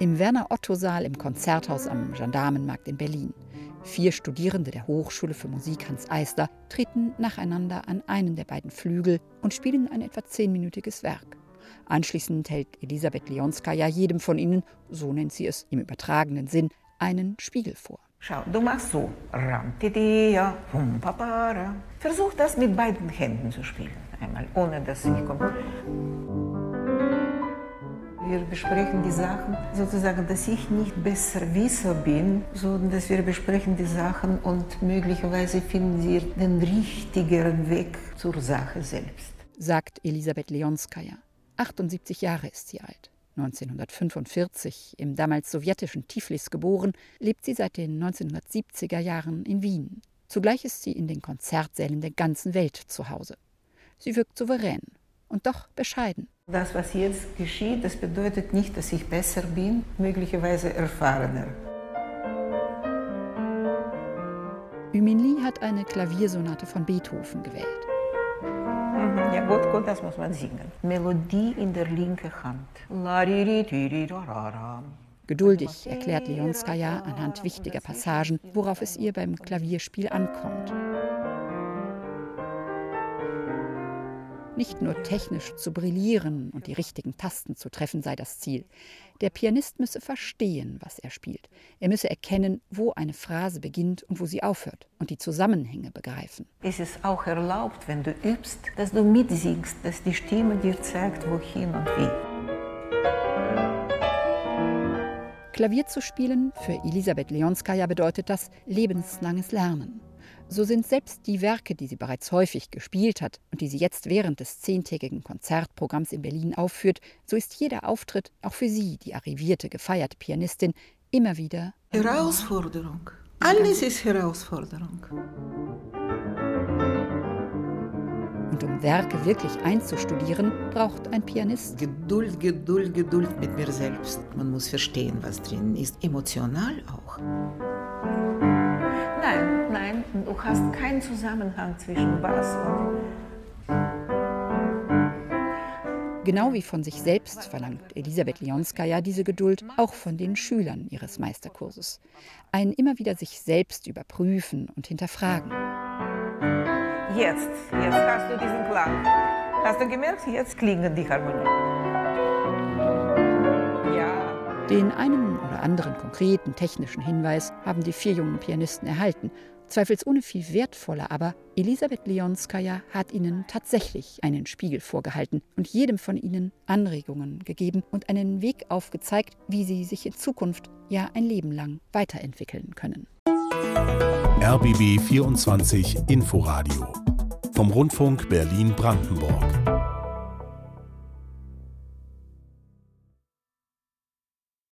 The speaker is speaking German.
Im Werner-Otto-Saal im Konzerthaus am Gendarmenmarkt in Berlin. Vier Studierende der Hochschule für Musik Hans Eisler treten nacheinander an einen der beiden Flügel und spielen ein etwa zehnminütiges Werk. Anschließend hält Elisabeth Leonskaja jedem von ihnen, so nennt sie es im übertragenen Sinn, einen Spiegel vor. Schau, du machst so. Versuch das mit beiden Händen zu spielen. Einmal, ohne dass ich komme. Wir besprechen die Sachen sozusagen, dass ich nicht besser Wisser bin, sondern dass wir besprechen die Sachen und möglicherweise finden wir den richtigeren Weg zur Sache selbst. Sagt Elisabeth Leonskaja. 78 Jahre ist sie alt. 1945 im damals sowjetischen Tiflis geboren, lebt sie seit den 1970er Jahren in Wien. Zugleich ist sie in den Konzertsälen der ganzen Welt zu Hause. Sie wirkt souverän und doch bescheiden. Das, was jetzt geschieht, das bedeutet nicht, dass ich besser bin, möglicherweise erfahrener. Ümin hat eine Klaviersonate von Beethoven gewählt. Mhm, ja, gut, gut, das muss man singen. Melodie in der linken Hand. Geduldig erklärt Leonskaja anhand wichtiger Passagen, worauf es ihr beim Klavierspiel ankommt. Nicht nur technisch zu brillieren und die richtigen Tasten zu treffen sei das Ziel. Der Pianist müsse verstehen, was er spielt. Er müsse erkennen, wo eine Phrase beginnt und wo sie aufhört und die Zusammenhänge begreifen. Es ist auch erlaubt, wenn du übst, dass du mitsingst, dass die Stimme dir zeigt, wohin und wie. Klavier zu spielen für Elisabeth Leonskaja bedeutet das lebenslanges Lernen. So sind selbst die Werke, die sie bereits häufig gespielt hat und die sie jetzt während des zehntägigen Konzertprogramms in Berlin aufführt, so ist jeder Auftritt auch für sie, die arrivierte, gefeierte Pianistin, immer wieder Herausforderung. Alles ist Herausforderung. Und um Werke wirklich einzustudieren, braucht ein Pianist Geduld, Geduld, Geduld mit mir selbst. Man muss verstehen, was drin ist. Emotional auch. Nein, du hast keinen Zusammenhang zwischen Bass und. Genau wie von sich selbst verlangt Elisabeth Leonskaja diese Geduld auch von den Schülern ihres Meisterkurses. Ein immer wieder sich selbst überprüfen und hinterfragen. Jetzt, jetzt hast du diesen Klang. Hast du gemerkt, jetzt klingen die Harmonien. Ja. Den einen oder anderen konkreten technischen Hinweis haben die vier jungen Pianisten erhalten. Zweifelsohne viel wertvoller aber, Elisabeth Leonskaja hat ihnen tatsächlich einen Spiegel vorgehalten und jedem von ihnen Anregungen gegeben und einen Weg aufgezeigt, wie sie sich in Zukunft, ja ein Leben lang, weiterentwickeln können. RBB 24 Inforadio vom Rundfunk Berlin-Brandenburg.